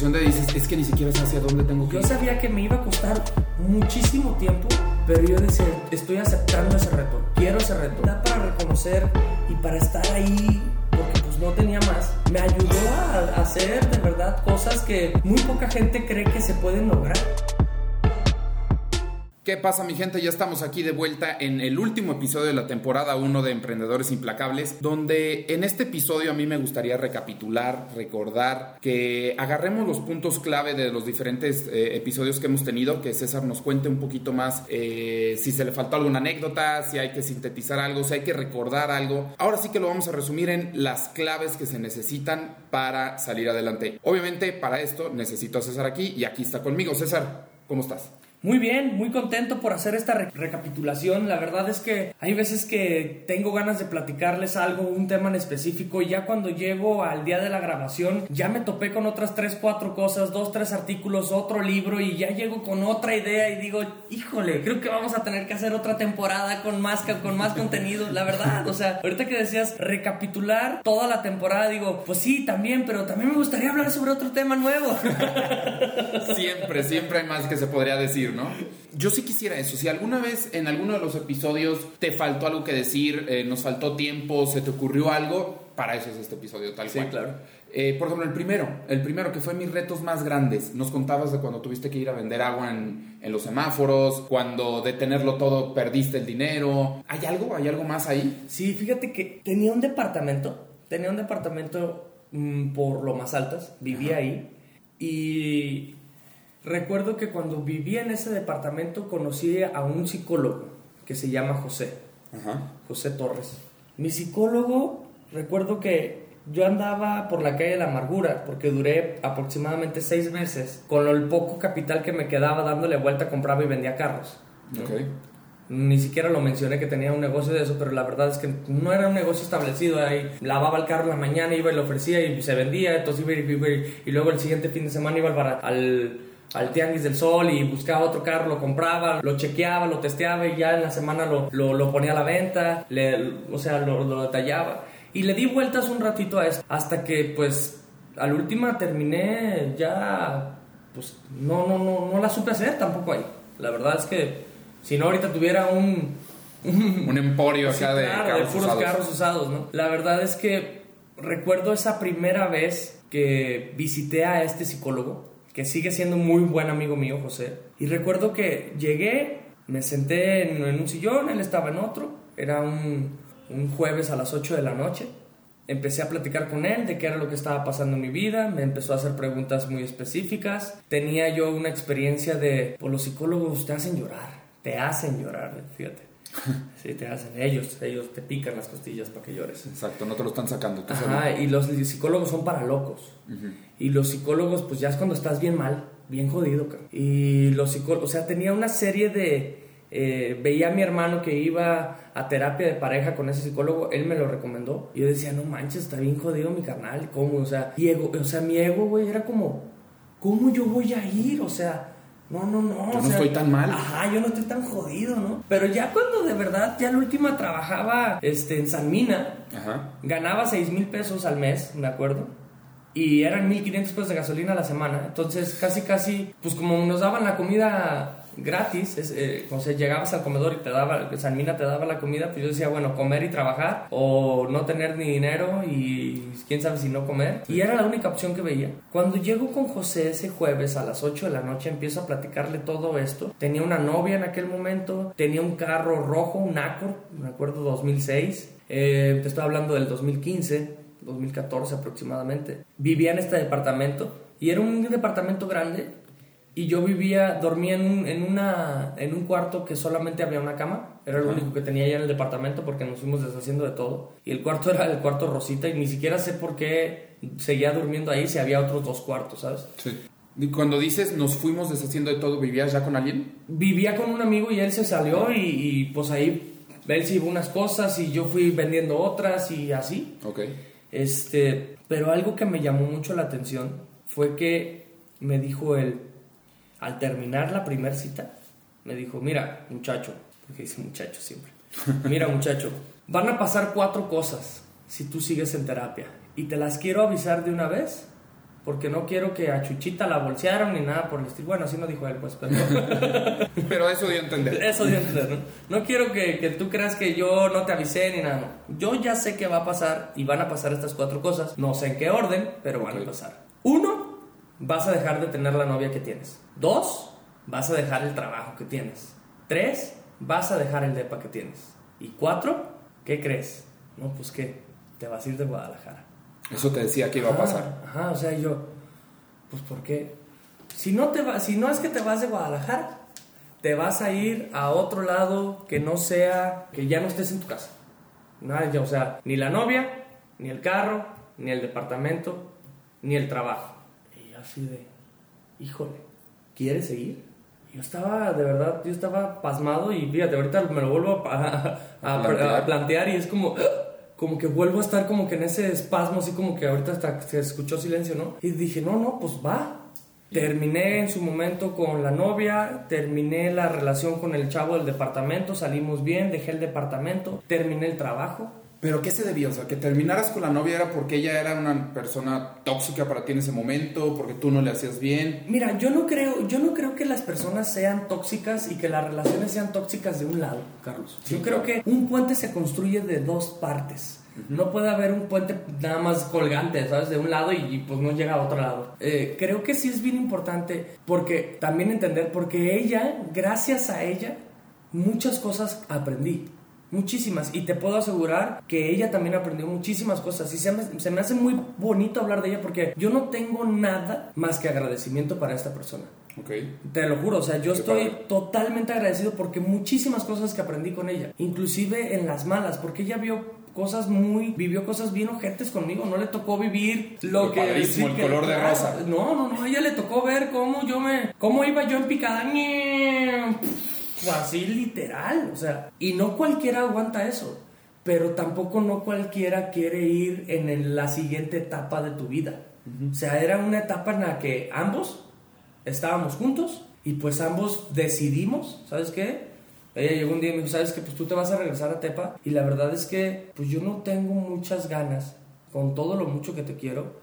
sensación de dices, es que ni siquiera sé hacia dónde tengo que Yo ir. sabía que me iba a costar muchísimo tiempo, pero yo decía, estoy aceptando ese reto, quiero ese reto. Da para reconocer y para estar ahí, porque pues no tenía más. Me ayudó a hacer de verdad cosas que muy poca gente cree que se pueden lograr. ¿Qué pasa mi gente? Ya estamos aquí de vuelta en el último episodio de la temporada 1 de Emprendedores Implacables, donde en este episodio a mí me gustaría recapitular, recordar, que agarremos los puntos clave de los diferentes eh, episodios que hemos tenido, que César nos cuente un poquito más eh, si se le faltó alguna anécdota, si hay que sintetizar algo, si hay que recordar algo. Ahora sí que lo vamos a resumir en las claves que se necesitan para salir adelante. Obviamente para esto necesito a César aquí y aquí está conmigo. César, ¿cómo estás? Muy bien, muy contento por hacer esta re- recapitulación. La verdad es que hay veces que tengo ganas de platicarles algo, un tema en específico, y ya cuando llego al día de la grabación, ya me topé con otras tres, cuatro cosas, dos, tres artículos, otro libro, y ya llego con otra idea y digo, híjole, creo que vamos a tener que hacer otra temporada con más, con más contenido, la verdad. O sea, ahorita que decías recapitular toda la temporada, digo, pues sí, también, pero también me gustaría hablar sobre otro tema nuevo. Siempre, siempre hay más que se podría decir, ¿no? Yo sí quisiera eso. Si alguna vez en alguno de los episodios te faltó algo que decir, eh, nos faltó tiempo, se te ocurrió algo, para eso es este episodio, tal Sí, cual. claro. Eh, por ejemplo, el primero, el primero que fue mis retos más grandes. Nos contabas de cuando tuviste que ir a vender agua en, en los semáforos, cuando de tenerlo todo perdiste el dinero. ¿Hay algo? ¿Hay algo más ahí? Sí, fíjate que tenía un departamento, tenía un departamento mm, por lo más altas, vivía ahí y recuerdo que cuando vivía en ese departamento conocí a un psicólogo que se llama José, Ajá. José Torres. Mi psicólogo, recuerdo que yo andaba por la calle de la amargura porque duré aproximadamente seis meses con el poco capital que me quedaba dándole vuelta, compraba y vendía carros. ¿no? Ok. Ni siquiera lo mencioné que tenía un negocio de eso, pero la verdad es que no era un negocio establecido. Ahí lavaba el carro en la mañana, iba y lo ofrecía y se vendía. Entonces iba y, iba y- y luego el siguiente fin de semana iba al, al Tianguis del Sol y buscaba otro carro, lo compraba, lo chequeaba, lo testeaba y ya en la semana lo, lo, lo ponía a la venta, le, o sea, lo, lo detallaba. Y le di vueltas un ratito a esto, hasta que pues al última terminé ya, pues no, no, no, no la supe hacer tampoco ahí. La verdad es que si no ahorita tuviera un... Un emporio acá de claro, carros puros usados. carros usados, ¿no? La verdad es que recuerdo esa primera vez que visité a este psicólogo, que sigue siendo muy buen amigo mío, José. Y recuerdo que llegué, me senté en, en un sillón, él estaba en otro, era un, un jueves a las 8 de la noche. Empecé a platicar con él de qué era lo que estaba pasando en mi vida, me empezó a hacer preguntas muy específicas. Tenía yo una experiencia de, pues los psicólogos te hacen llorar, te hacen llorar, fíjate. Sí, te hacen. Ellos, ellos te pican las costillas para que llores. Exacto, no te lo están sacando. Ajá, y los psicólogos son para locos. Y los psicólogos, pues ya es cuando estás bien mal, bien jodido, cabrón. Y los psicólogos, o sea, tenía una serie de. eh, veía a mi hermano que iba a terapia de pareja con ese psicólogo, él me lo recomendó. Y yo decía, no manches, está bien jodido mi carnal, ¿cómo? O sea, y ego- o sea mi ego, güey, era como, ¿cómo yo voy a ir? O sea, no, no, no. Yo o no sea, estoy tan mal. Ajá, yo no estoy tan jodido, ¿no? Pero ya cuando de verdad, ya la última trabajaba este, en San Mina, Ajá. Ganaba 6 mil pesos al mes, me acuerdo. Y eran 1500 pesos de gasolina a la semana. Entonces, casi, casi, pues como nos daban la comida gratis, es, eh, o sea, llegabas al comedor y te daba, San Mina te daba la comida, pues yo decía, bueno, comer y trabajar, o no tener ni dinero y quién sabe si no comer. Y era la única opción que veía. Cuando llego con José ese jueves a las 8 de la noche, empiezo a platicarle todo esto. Tenía una novia en aquel momento, tenía un carro rojo, un Accord, me acuerdo 2006. Eh, te estoy hablando del 2015, 2014 aproximadamente. Vivía en este departamento y era un departamento grande y yo vivía, dormía en un, en una, en un cuarto que solamente había una cama. Era lo único que tenía ya en el departamento porque nos fuimos deshaciendo de todo. Y el cuarto era el cuarto Rosita y ni siquiera sé por qué seguía durmiendo ahí si había otros dos cuartos, ¿sabes? Sí. Y cuando dices nos fuimos deshaciendo de todo, ¿vivías ya con alguien? vivía con un amigo y él se salió y, y, pues ahí él se llevó unas cosas y yo fui vendiendo otras y así. Ok. Este, pero algo que me llamó mucho la atención fue que me dijo él, al terminar la primera cita, me dijo, mira, muchacho, porque dice muchacho siempre, mira, muchacho, van a pasar cuatro cosas si tú sigues en terapia y te las quiero avisar de una vez porque no quiero que a Chuchita la bolsearon ni nada por el estilo. Bueno, así no dijo él, pues, pero... pero eso dio a entender. Eso dio a entender, ¿no? No quiero que, que, tú creas que yo no te avisé ni nada. Yo ya sé que va a pasar y van a pasar estas cuatro cosas. No sé en qué orden, pero van a pasar. Uno, vas a dejar de tener la novia que tienes. Dos, vas a dejar el trabajo que tienes. Tres, vas a dejar el depa que tienes. Y cuatro, ¿qué crees? No, pues qué, te vas a ir de Guadalajara. Eso te decía que iba a pasar. Ajá, o sea, yo, pues ¿por qué? Si no, te va, si no es que te vas de Guadalajara, te vas a ir a otro lado que no sea, que ya no estés en tu casa. Nada, o sea, ni la novia, ni el carro, ni el departamento, ni el trabajo. Y así de, híjole, ¿quieres seguir? Yo estaba, de verdad, yo estaba pasmado y fíjate, ahorita me lo vuelvo a, a plantear y es como como que vuelvo a estar como que en ese espasmo, así como que ahorita hasta se escuchó silencio, ¿no? Y dije, no, no, pues va. Terminé en su momento con la novia, terminé la relación con el chavo del departamento, salimos bien, dejé el departamento, terminé el trabajo ¿Pero qué se debía? O sea, que terminaras con la novia era porque ella era una persona tóxica para ti en ese momento, porque tú no le hacías bien. Mira, yo no creo, yo no creo que las personas sean tóxicas y que las relaciones sean tóxicas de un lado, Carlos. yo creo que un puente se construye de dos partes. No puede haber un puente nada más colgante, ¿sabes? De un lado y, pues no llega a otro lado. Eh, creo que sí es bien importante porque también entender, porque ella, gracias a ella, muchas cosas aprendí. Muchísimas. Y te puedo asegurar que ella también aprendió muchísimas cosas. Y se me, se me hace muy bonito hablar de ella porque yo no tengo nada más que agradecimiento para esta persona. Okay. Te lo juro, o sea, yo estoy totalmente agradecido porque muchísimas cosas que aprendí con ella, inclusive en las malas, porque ella vio cosas muy, vivió cosas bien ojetes conmigo, no le tocó vivir lo, que... el color de rosa. No, no, no, a ella le tocó ver cómo yo me, cómo iba yo en picada así literal, o sea, y no cualquiera aguanta eso, pero tampoco no cualquiera quiere ir en la siguiente etapa de tu vida. O sea, era una etapa en la que ambos estábamos juntos y pues ambos decidimos, ¿sabes qué? Ella llegó un día y me dijo, ¿sabes qué? Pues tú te vas a regresar a Tepa y la verdad es que pues yo no tengo muchas ganas, con todo lo mucho que te quiero,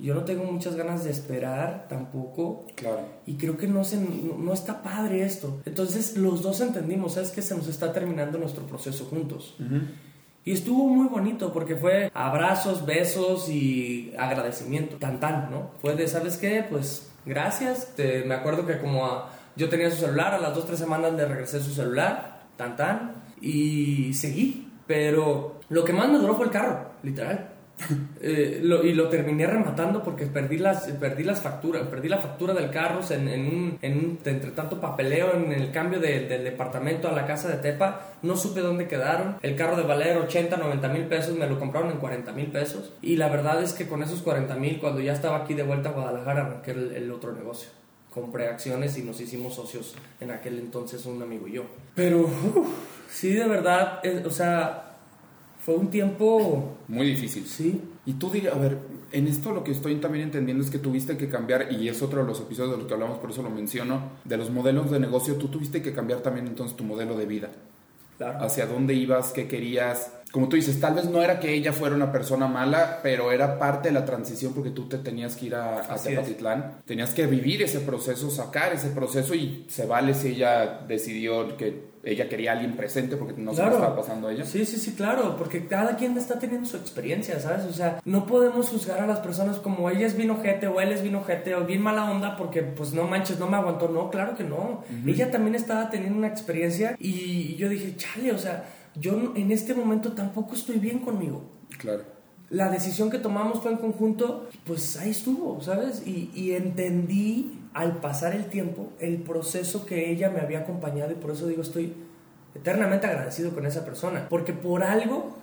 yo no tengo muchas ganas de esperar tampoco. Claro. Y creo que no, se, no, está padre esto. Entonces los dos entendimos, ¿sabes? Que se nos está terminando nuestro proceso juntos. Y estuvo muy bonito porque fue abrazos, besos y agradecimiento. Tan tan, ¿no? Fue de, ¿sabes qué? Pues gracias. Te, me acuerdo que como yo tenía su celular, a las dos, tres semanas le regresé su celular. Tan tan. Y seguí. Pero lo que más me duró fue el carro, literal. Eh, y lo terminé rematando porque perdí las, perdí las facturas, perdí la factura del carro en, un, entre tanto papeleo en el cambio del departamento a la casa de Tepa, no supe dónde quedaron, el carro de valer 80, 90 mil pesos me lo compraron en 40 mil pesos. Y la verdad es que con esos 40 mil cuando ya estaba aquí de vuelta a Guadalajara arranqué el, otro negocio. Compré acciones y nos hicimos socios en aquel entonces un amigo y yo. Pero, sí, de verdad, o sea, fue un tiempo... Muy difícil. Sí. Y tú digas, a ver, en esto lo que estoy también entendiendo es que tuviste que cambiar, y es otro de los episodios de los que hablamos, por eso lo menciono, de los modelos de negocio, tú tuviste que cambiar también entonces tu modelo de vida. Claro. Hacia dónde ibas, qué querías. Como tú dices, tal vez no era que ella fuera una persona mala, pero era parte de la transición porque tú te tenías que ir a, a Tenías que vivir ese proceso, sacar ese proceso y se vale si ella decidió que ella quería a alguien presente porque no se estaba pasando a ella. Sí, sí, sí, claro, porque cada quien está teniendo su experiencia, ¿sabes? O sea, no podemos juzgar a las personas como ella es bien ojete o él es bien ojete o bien mala onda porque pues no manches, no me aguantó. No, claro que no. Ella también estaba teniendo una experiencia y yo dije, chale, o sea, yo en este momento tampoco estoy bien conmigo. Claro. La decisión que tomamos fue en conjunto, pues ahí estuvo, ¿sabes? Y, y entendí al pasar el tiempo, el proceso que ella me había acompañado y por eso digo, estoy eternamente agradecido con esa persona, porque por algo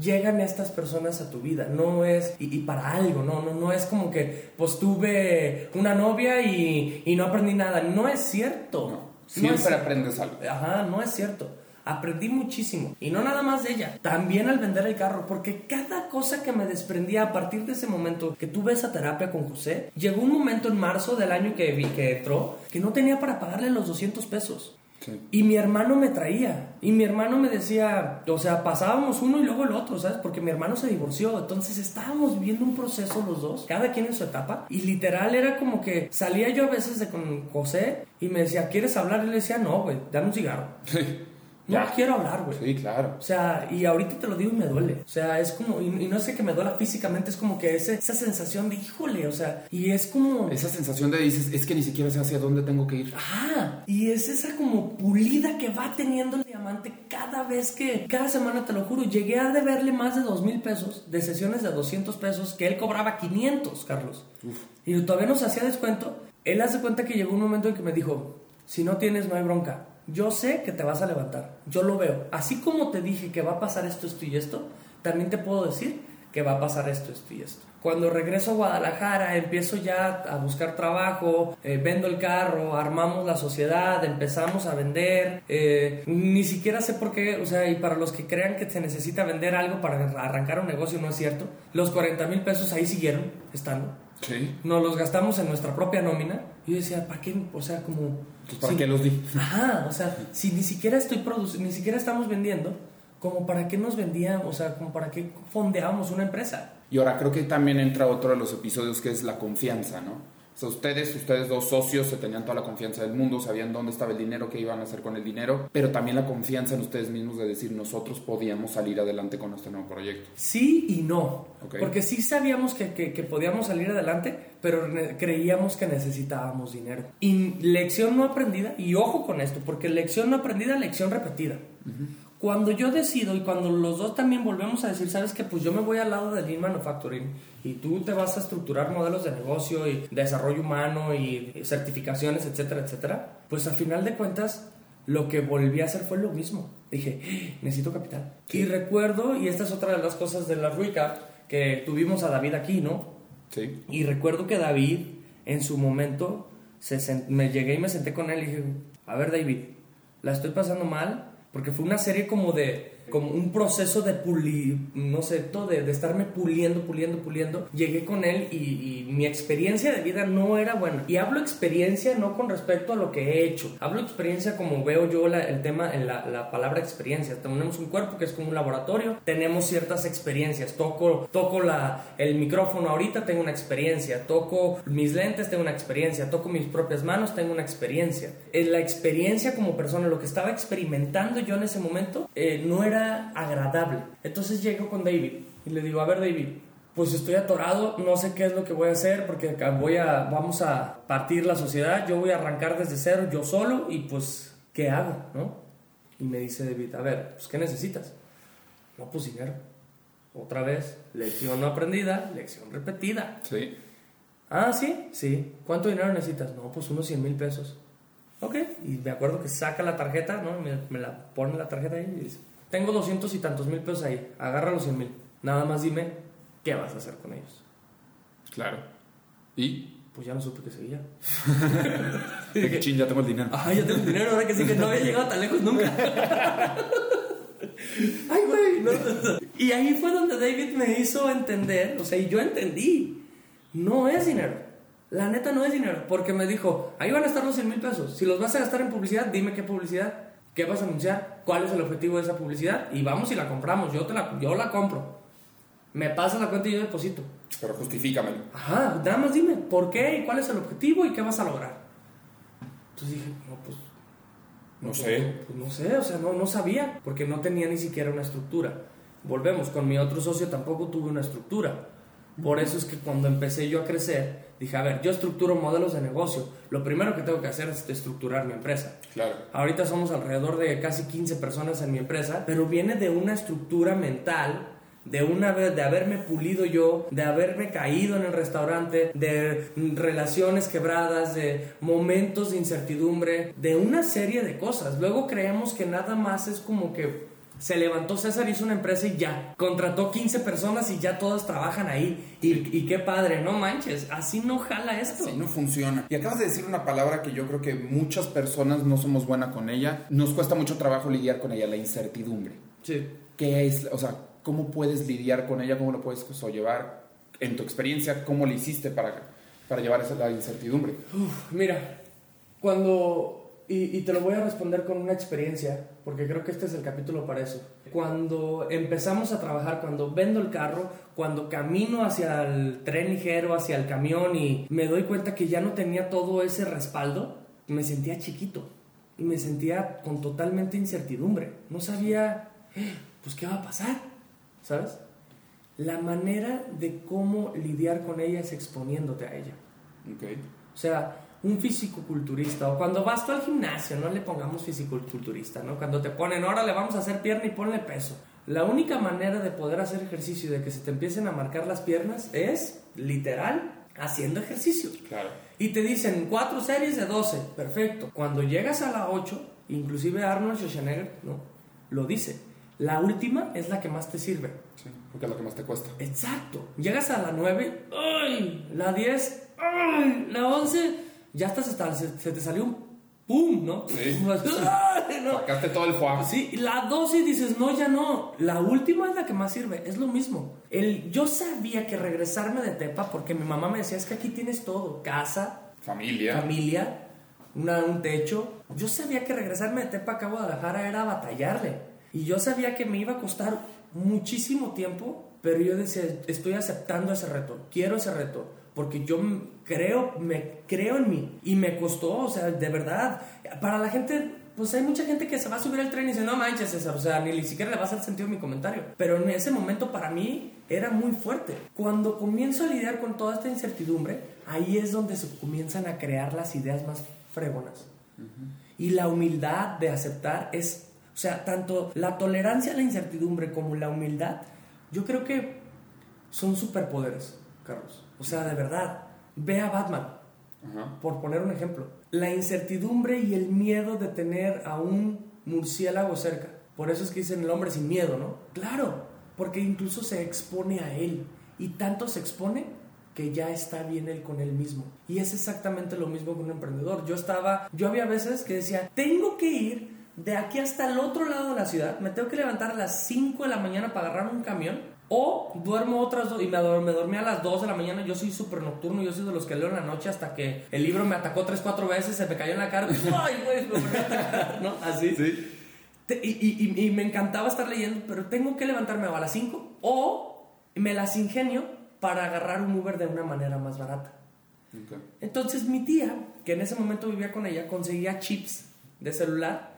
llegan estas personas a tu vida, no es, y, para algo, no, no, no es como que pues tuve una novia y, y no aprendí nada, no es cierto. siempre aprendes algo. Ajá, no es cierto. Aprendí muchísimo. Y no nada más de ella, también al vender el carro, porque cada cosa que me desprendía a partir de ese momento que tuve esa terapia con José, llegó un momento en marzo del año que vi que entró que no tenía para pagarle los 200 pesos. Y mi hermano me traía. Y mi hermano me decía, o sea, pasábamos uno y luego el otro, ¿sabes? Porque mi hermano se divorció. Entonces estábamos viviendo un proceso los dos, cada quien en su etapa. Y literal era como que salía yo a veces de con José y me decía, ¿quieres hablar? Y le decía, no, güey, dame un cigarro. No quiero hablar, güey. Sí, claro. O sea, y ahorita te lo digo y me duele. O sea, es como, y, no sé que me duela físicamente, es como que ese, esa sensación de, híjole, o sea, y es como... Esa sensación de dices, es que ni siquiera sé hacia dónde tengo que ir. Ajá, y es esa como pulida que va teniendo el diamante cada vez que, cada semana te lo juro, llegué a deberle más de dos mil pesos de sesiones de 200 pesos que él cobraba 500, Carlos. Uf. Y todavía no se hacía descuento. Él hace cuenta que llegó un momento en que me dijo, si no tienes, no hay bronca yo sé que te vas a levantar, yo lo veo. Así como te dije que va a pasar esto, esto y esto, también te puedo decir que va a pasar esto, esto y esto. Cuando regreso a Guadalajara, empiezo ya a buscar trabajo, eh, vendo el carro, armamos la sociedad, empezamos a vender. Eh, ni siquiera sé por qué, o sea, y para los que crean que se necesita vender algo para arrancar un negocio, no es cierto. Los 40 mil pesos ahí siguieron estando. Sí. Nos los gastamos en nuestra propia nómina. Y yo decía, ¿para qué? O sea, como pues, ¿Para qué los di? Ajá, o sea, si ni siquiera estoy produciendo, ni siquiera estamos vendiendo, como para qué nos vendíamos, o sea, como para qué fondeamos una empresa. Y ahora creo que también entra otro de los episodios que es la confianza, ¿no? O sea, ustedes, ustedes dos socios, se tenían toda la confianza del mundo, sabían dónde estaba el dinero, qué iban a hacer con el dinero, pero también la confianza en ustedes mismos de decir nosotros podíamos salir adelante con este nuevo proyecto. Sí y no. Porque sí sabíamos que, que, podíamos salir adelante, pero creíamos que necesitábamos dinero. Y lección no aprendida, y ojo con esto, porque lección no aprendida, lección repetida. Cuando yo decido y cuando los dos también volvemos a decir, sabes que pues yo me voy al lado del Lean Manufacturing y tú te vas a estructurar modelos de negocio y desarrollo humano y certificaciones, etcétera, etcétera, pues al final de cuentas lo que volví a hacer fue lo mismo. Dije, ¡Ah! necesito capital. Y recuerdo, y esta es otra de las cosas de la Ruica, que tuvimos a David aquí, ¿no? Sí. Y recuerdo que David, en su momento, se me llegué y me senté con él y dije, a ver David, la estoy pasando mal, porque fue una serie como de como un proceso de pulir, no sé, todo de, de, estarme puliendo, puliendo, puliendo. Llegué con él y, mi experiencia de vida no era buena. Y hablo experiencia no con respecto a lo que he hecho. Hablo experiencia como veo yo el tema en la, la, palabra experiencia. Tenemos un cuerpo que es como un laboratorio, tenemos ciertas experiencias. Toco, toco la, el micrófono ahorita, tengo una experiencia. Toco mis lentes, tengo una experiencia. Toco mis propias manos, tengo una experiencia. En la experiencia como persona, lo que estaba experimentando yo en ese momento, eh, no era agradable. Entonces llego con David y le digo, a ver David, pues estoy atorado, no sé qué es lo que voy a hacer porque voy a, vamos a partir la sociedad, yo voy a arrancar desde cero, yo solo, y pues, ¿qué hago? ¿No? Y me dice David, a ver, pues, ¿qué necesitas? No, pues dinero. Otra vez, lección no aprendida, lección repetida. Sí. Ah, sí, sí. ¿Cuánto dinero necesitas? No, pues unos 100 mil pesos. Ok, y me acuerdo que saca la tarjeta, ¿no? Me, me la pone la tarjeta ahí y dice, tengo doscientos y tantos mil pesos ahí, agarra los cien mil. Nada más dime qué vas a hacer con ellos. Claro. ¿Y? Pues ya no supe que seguía. que ching, ya tengo el dinero. Ah, ya tengo el dinero, ahora que sí que no había llegado tan lejos nunca. Ay, güey. Y ahí fue donde David me hizo entender, o sea, y yo entendí, no es dinero. La neta no es dinero, porque me dijo, ahí van a estar los 100 mil pesos. Si los vas a gastar en publicidad, dime qué publicidad. ¿Qué vas a anunciar? ¿Cuál es el objetivo de esa publicidad? Y vamos y la compramos. Yo, te la, yo la compro. Me pasa la cuenta y yo deposito. Pero justifícamelo. Ajá, nada más dime por qué y cuál es el objetivo y qué vas a lograr. Entonces dije, no, pues. No, sé. Pues, no sé, o sea, no, no sabía, porque no tenía ni siquiera una estructura. Volvemos, con mi otro socio tampoco tuve una estructura. Por eso es que cuando empecé yo a crecer, dije, a ver, yo estructuro modelos de negocio. Lo primero que tengo que hacer es estructurar mi empresa. Claro. Ahorita somos alrededor de casi 15 personas en mi empresa, pero viene de una estructura mental de una vez de haberme pulido yo, de haberme caído en el restaurante, de relaciones quebradas, de momentos de incertidumbre, de una serie de cosas. Luego creemos que nada más es como que se levantó César, hizo una empresa y ya. Contrató 15 personas y ya todas trabajan ahí. Y, qué padre, no manches. Así no jala esto. Así no funciona. Y acabas de decir una palabra que yo creo que muchas personas no somos buenas con ella. Nos cuesta mucho trabajo lidiar con ella, la incertidumbre. Sí. ¿Qué es? O sea, ¿cómo puedes lidiar con ella? ¿Cómo lo puedes llevar? En tu experiencia, ¿cómo le hiciste para, para llevar esa la incertidumbre? mira, cuando y, y, te lo voy a responder con una experiencia, porque creo que este es el capítulo para eso. Cuando empezamos a trabajar, cuando vendo el carro, cuando camino hacia el tren ligero, hacia el camión y me doy cuenta que ya no tenía todo ese respaldo, me sentía chiquito y me sentía con totalmente incertidumbre. No sabía, pues, ¿qué va a pasar? ¿Sabes? La manera de cómo lidiar con ella es exponiéndote a ella. Okay. O sea, un fisicoculturista, o cuando vas tú al gimnasio, no le pongamos fisicoculturista, ¿no? Cuando te ponen, ahora le vamos a hacer pierna y ponle peso. La única manera de poder hacer ejercicio y de que se te empiecen a marcar las piernas es, literal, haciendo ejercicio. Claro. Y te dicen cuatro series de 12, perfecto. Cuando llegas a la 8, inclusive Arnold Schwarzenegger, ¿no? Lo dice. La última es la que más te sirve. Sí, porque es la que más te cuesta. Exacto. Llegas a la 9, ¡ay! La 10, ¡ay! La 11, ya estás hasta, se, se te salió un ¡pum! ¿no? Sí. No! Sacaste todo el foie. Sí, la 12 dices, no, ya no. La última es la que más sirve, es lo mismo. El, yo sabía que regresarme de Tepa, porque mi mamá me decía, es que aquí tienes todo, casa, Familia. familia, una- un techo. Yo sabía que regresarme de Tepa acá a Guadalajara era batallarle. Y yo sabía que me iba a costar muchísimo tiempo, pero yo decía, estoy aceptando ese reto, quiero ese reto, porque yo creo, me creo en mí. Y me costó, o sea, de verdad. Para la gente, pues hay mucha gente que se va a subir al tren y dice, no manches, César, o sea, ni siquiera le va a hacer sentido mi comentario. Pero en ese momento para mí era muy fuerte. Cuando comienzo a lidiar con toda esta incertidumbre, ahí es donde se comienzan a crear las ideas más fregonas. Y la humildad de aceptar es, o sea, tanto la tolerancia a la incertidumbre como la humildad, yo creo que son superpoderes, Carlos. O sea, de verdad, ve a Batman, Ajá. por poner un ejemplo. La incertidumbre y el miedo de tener a un murciélago cerca. Por eso es que dicen el hombre sin miedo, ¿no? Claro, porque incluso se expone a él. Y tanto se expone que ya está bien él con él mismo. Y es exactamente lo mismo con un emprendedor. Yo estaba, yo había veces que decía, tengo que ir de aquí hasta el otro lado de la ciudad, me tengo que levantar a las 5 de la mañana para agarrar un camión. O duermo otras dos y me, me dormí a las 2 de la mañana. Yo soy súper nocturno, yo soy de los que leo en la noche hasta que el libro me atacó 3, 4 veces, se me cayó en la cara. ¡Ay, güey! Me volvió a atacar, ¿no? Así. Sí. Te- y, y- y- y me encantaba estar leyendo, pero tengo que levantarme a las 5 o me las ingenio para agarrar un Uber de una manera más barata. Entonces mi tía, que en ese momento vivía con ella, conseguía chips de celular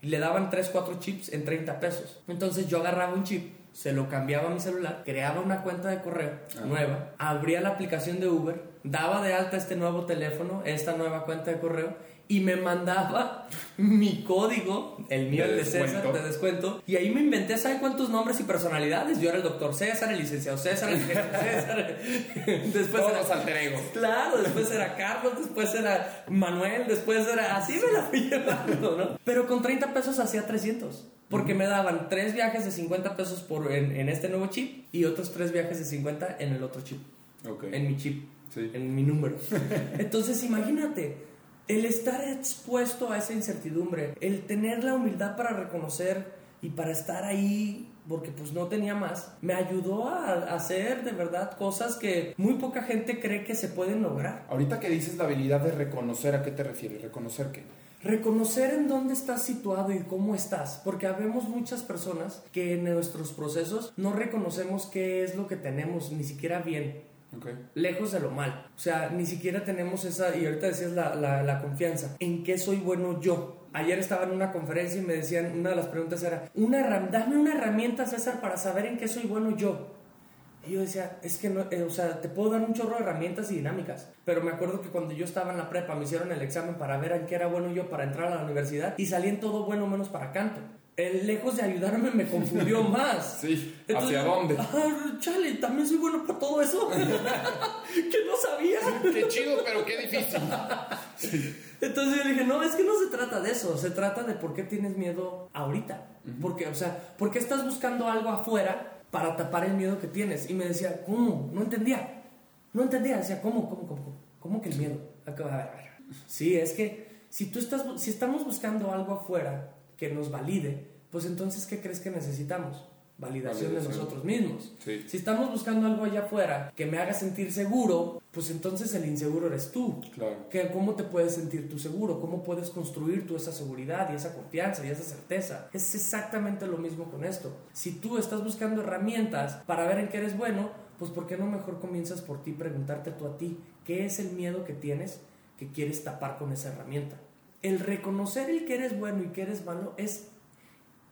y le daban 3, 4 chips en 30 pesos. Entonces yo agarraba un chip, se lo cambiaba a mi celular, creaba una cuenta de correo Ah. nueva, abría la aplicación de Uber, daba de alta este nuevo teléfono, esta nueva cuenta de correo y me mandaba mi código, el mío, De el de César, descuento. de descuento. Y ahí me inventé, ¿sabe cuántos nombres y personalidades? Yo era el doctor César, el licenciado César, el ingeniero César. Después Todos era- los alter egos. Claro, después era Carlos, después era Manuel, después era así me la fui llevando, ¿no? Pero con 30 pesos hacía 300. Porque me daban tres viajes de 50 pesos por, en, en este nuevo chip y otros tres viajes de 50 en el otro chip. Ok. En mi chip. Sí. En mi número. Entonces, imagínate, el estar expuesto a esa incertidumbre, el tener la humildad para reconocer y para estar ahí, porque pues no tenía más, me ayudó a, hacer de verdad cosas que muy poca gente cree que se pueden lograr. Ahorita que dices la habilidad de reconocer, ¿a qué te refieres? ¿Reconocer qué? Reconocer en dónde estás situado y cómo estás, porque habemos muchas personas que en nuestros procesos no reconocemos qué es lo que tenemos, ni siquiera bien, Lejos de lo mal. O sea, ni siquiera tenemos esa, y ahorita decías la, la, confianza, en qué soy bueno yo. Ayer estaba en una conferencia y me decían, una de las preguntas era, una, dame una herramienta, César, para saber en qué soy bueno yo. Y yo decía, es que no, eh, o sea, te puedo dar un chorro de herramientas y dinámicas. Pero me acuerdo que cuando yo estaba en la prepa me hicieron el examen para ver en qué era bueno yo para entrar a la universidad y salí en todo bueno menos para canto. El lejos de ayudarme me confundió más. Sí, ¿hacia dónde? Ah, chale, también soy bueno para todo eso. que no sabía. Qué chido, pero qué difícil. Entonces yo dije, no, es que no se trata de eso, se trata de por qué tienes miedo ahorita. Porque, o sea, ¿por qué estás buscando algo afuera para tapar el miedo que tienes? Y me decía, ¿cómo? No entendía. No entendía, decía, ¿cómo, cómo, cómo? ¿Cómo, ¿Cómo que el miedo? Acá, a ver, a ver. Sí, es que si tú estás, si estamos buscando algo afuera que nos valide, pues entonces, ¿qué crees que necesitamos? validación, de nosotros mismos. Sí. Si estamos buscando algo allá afuera que me haga sentir seguro, pues entonces el inseguro eres tú. Claro. Que ¿Cómo te puedes sentir tú seguro? ¿Cómo puedes construir tú esa seguridad y esa confianza y esa certeza? Es exactamente lo mismo con esto. Si tú estás buscando herramientas para ver en qué eres bueno, pues ¿por qué no mejor comienzas por ti, preguntarte tú a ti, ¿qué es el miedo que tienes que quieres tapar con esa herramienta? El reconocer el que eres bueno y que eres malo es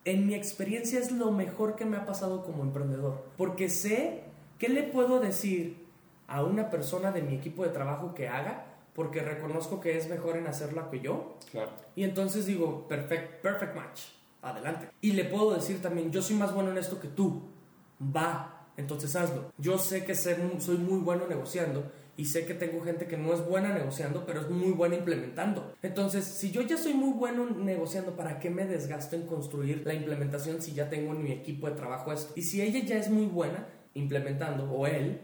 en mi experiencia es lo mejor que me ha pasado como emprendedor, porque sé qué le puedo decir a una persona de mi equipo de trabajo que haga, porque reconozco que es mejor en hacerla que yo, Claro. y entonces digo, perfect, perfect match, adelante. Y le puedo decir también, yo soy más bueno en esto que tú, va, entonces hazlo. Yo sé que soy muy bueno negociando y sé que tengo gente que no es buena negociando, pero es muy buena implementando. Entonces, si yo ya soy muy bueno negociando, ¿para qué me desgasto en construir la implementación si ya tengo en mi equipo de trabajo esto? Y si ella ya es muy buena implementando, o él,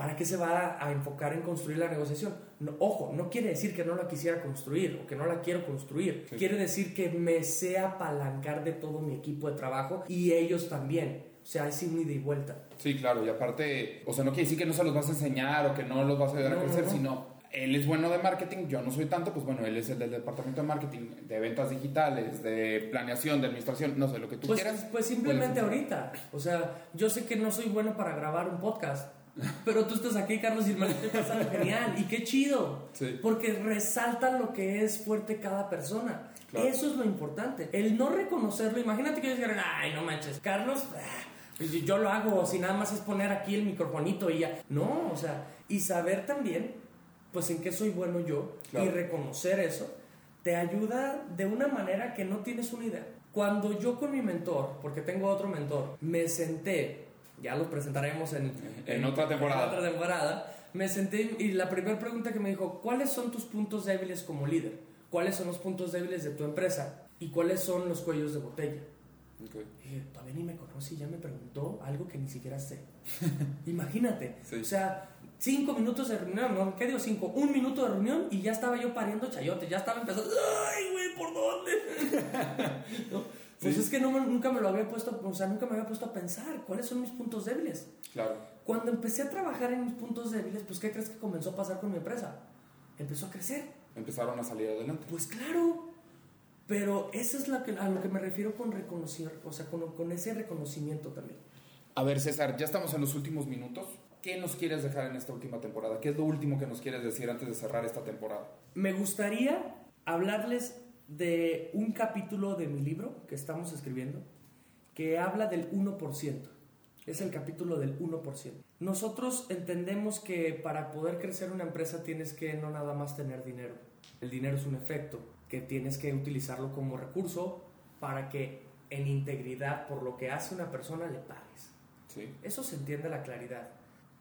¿Para qué se va a, a enfocar en construir la negociación? No, ojo, no quiere decir que no la quisiera construir o que no la quiero construir. Sí. Quiere decir que me sé apalancar de todo mi equipo de trabajo y ellos también. O sea, es un ida y vuelta. Sí, claro, y aparte, o sea, no quiere decir que no se los vas a enseñar o que no los vas a ayudar No, a crecer, no. sino él es bueno de marketing, yo no soy tanto, pues bueno, él es el del departamento de marketing, de ventas digitales, de planeación, de administración, no sé, lo que tú Pues, quieras. pues simplemente ahorita. O sea, yo sé que no soy bueno para grabar un podcast. Pero tú estás aquí, Carlos, y me pasando genial. Y qué chido. Sí. Porque resalta lo que es fuerte cada persona. Claro. Eso es lo importante. El no reconocerlo. Imagínate que ellos dijeran, ay, no manches, Carlos, pues yo lo hago. Si nada más es poner aquí el microfonito y ya. No, o sea, y saber también, pues en qué soy bueno yo. Claro. Y reconocer eso te ayuda de una manera que no tienes una idea. Cuando yo con mi mentor, porque tengo otro mentor, me senté, ya los presentaremos en, En otra temporada. en otra temporada, me senté y la primera pregunta que me dijo, ¿cuáles son tus puntos débiles como líder? ¿Cuáles son los puntos débiles de tu empresa? ¿Y cuáles son los cuellos de botella? Ok. Y dije, todavía ni me conoce y ya me preguntó algo que ni siquiera sé. Imagínate. Sí. O sea, cinco minutos de reunión, ¿no? ¿Qué digo cinco? Un minuto de reunión y ya estaba yo pariendo chayote, ya estaba empezando. ¡Ay, güey, por dónde! ¿No? Pues Sí. es que no nunca me lo había puesto, o sea, nunca me había puesto a pensar cuáles son mis puntos débiles. Claro. Cuando empecé a trabajar en mis puntos débiles, pues ¿qué crees que comenzó a pasar con mi empresa? Empezó a crecer. Empezaron a salir adelante. Pues claro. Pero eso es la que, a lo que me refiero con reconocer, o sea, con, con ese reconocimiento también. A ver, César, ya estamos en los últimos minutos. ¿Qué nos quieres dejar en esta última temporada? ¿Qué es lo último que nos quieres decir antes de cerrar esta temporada? Me gustaría hablarles de un capítulo de mi libro que estamos escribiendo que habla del 1%. Es el capítulo del 1%. Nosotros entendemos que para poder crecer una empresa tienes que no nada más tener dinero. El dinero es un efecto que tienes que utilizarlo como recurso para que en integridad por lo que hace una persona le pagues. Sí. Eso se entiende a la claridad.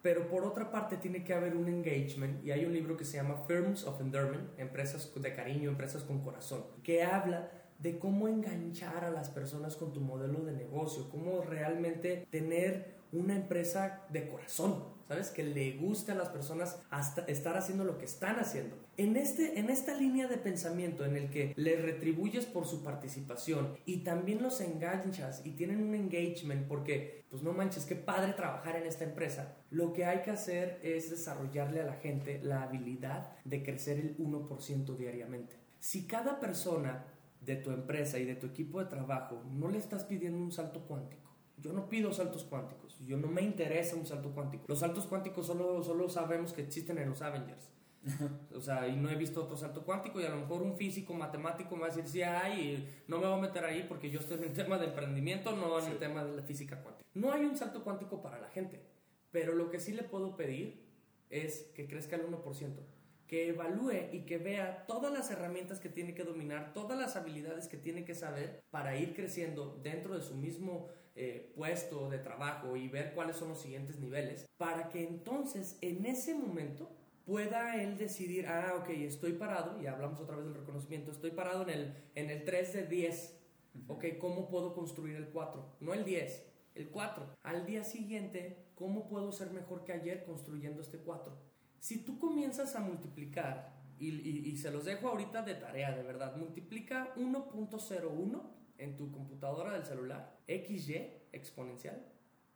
Pero por otra parte tiene que haber un engagement y hay un libro que se llama Firms of Endearment, empresas de cariño, empresas con corazón, que habla de cómo enganchar a las personas con tu modelo de negocio, cómo realmente tener una empresa de corazón, ¿sabes? Que le guste a las personas hasta estar haciendo lo que están haciendo. En, este, en esta línea de pensamiento en el que les retribuyes por su participación y también los enganchas y tienen un engagement porque, pues no manches, qué padre trabajar en esta empresa, lo que hay que hacer es desarrollarle a la gente la habilidad de crecer el 1% diariamente. Si cada persona de tu empresa y de tu equipo de trabajo no le estás pidiendo un salto cuántico, yo no pido saltos cuánticos, yo no me interesa un salto cuántico. Los saltos cuánticos solo, solo sabemos que existen en los Avengers. O sea, y no he visto otro salto cuántico y a lo mejor un físico matemático me va a decir, sí hay, y no me voy a meter ahí porque yo estoy en el tema de emprendimiento, no en el tema de la física cuántica. No hay un salto cuántico para la gente, pero lo que sí le puedo pedir es que crezca el 1%, que evalúe y que vea todas las herramientas que tiene que dominar, todas las habilidades que tiene que saber para ir creciendo dentro de su mismo eh, puesto de trabajo y ver cuáles son los siguientes niveles, para que entonces en ese momento pueda él decidir, ah, ok, estoy parado, y hablamos otra vez del reconocimiento, estoy parado en el, en el 3 de 10, ok, ¿cómo puedo construir el 4? No el 10, el 4. Al día siguiente, ¿cómo puedo ser mejor que ayer construyendo este 4? Si tú comienzas a multiplicar, y, y- y se los dejo ahorita de tarea, de verdad, multiplica 1.01 en tu computadora del celular, XY exponencial,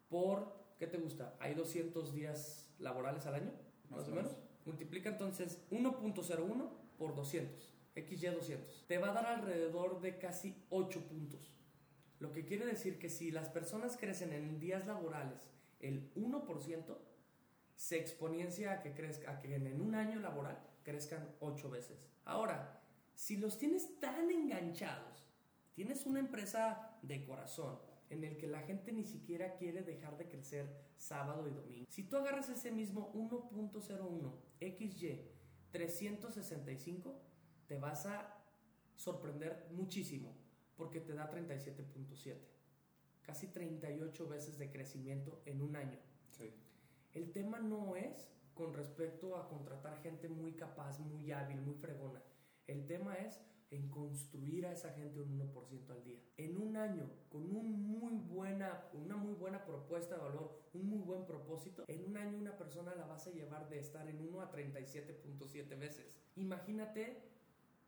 por, ¿qué te gusta? ¿Hay 200 días laborales al año? Más, o menos. Multiplica entonces 1.01 por 200, XY 200. Te va a dar alrededor de casi 8 puntos. Lo que quiere decir que si las personas crecen en días laborales el 1%, se exponencia a que, crezca, a que en un año laboral crezcan 8 veces. Ahora, si los tienes tan enganchados, tienes una empresa de corazón en el que la gente ni siquiera quiere dejar de crecer sábado y domingo. Si tú agarras ese mismo 1.01 XY 365, te vas a sorprender muchísimo porque te da 37.7. Casi 38 veces de crecimiento en un año. Sí. El tema no es con respecto a contratar gente muy capaz, muy hábil, muy fregona. El tema es en construir a esa gente un 1% al día. En un año, con un muy buena, una muy buena propuesta de valor, un muy buen propósito, en un año una persona la vas a llevar de estar en 1 a 37.7 veces. Imagínate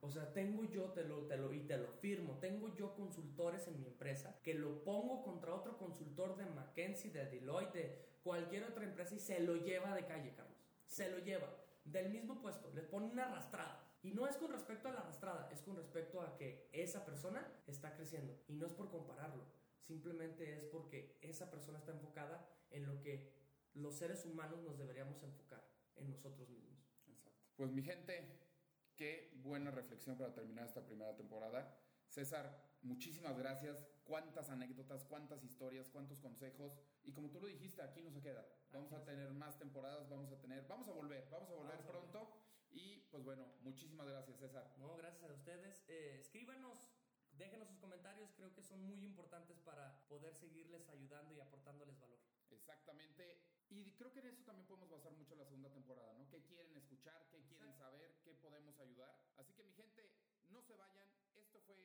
o sea, tengo yo, te lo, te lo, y te lo firmo, tengo yo consultores en mi empresa que lo pongo contra otro consultor de McKinsey, de Deloitte, de cualquier otra empresa y se lo lleva de calle, Carlos. Se lo lleva del mismo puesto, le pone una arrastrada. Y no es con respecto a la arrastrada, es con respecto a que esa persona está creciendo. Y no es por compararlo, simplemente es porque esa persona está enfocada en lo que los seres humanos nos deberíamos enfocar, en nosotros mismos. Exacto. Pues mi gente, Qué buena reflexión para terminar esta primera temporada. César, muchísimas gracias. Cuántas anécdotas, cuántas historias, cuántos consejos. Y como tú lo dijiste, aquí no se queda. Vamos a tener más temporadas, vamos a tener, vamos a volver, vamos a volver pronto. Y pues bueno, muchísimas gracias, César. No, gracias a ustedes. Eh, escríbanos, déjenos sus comentarios, creo que son muy importantes para poder seguirles ayudando y aportándoles valor. Exactamente. Y creo que en eso también podemos basar mucho la segunda temporada, ¿no? ¿Qué quieren escuchar? ¿Qué quieren saber? ¿Qué podemos ayudar? Así que mi gente, no se vayan. Esto fue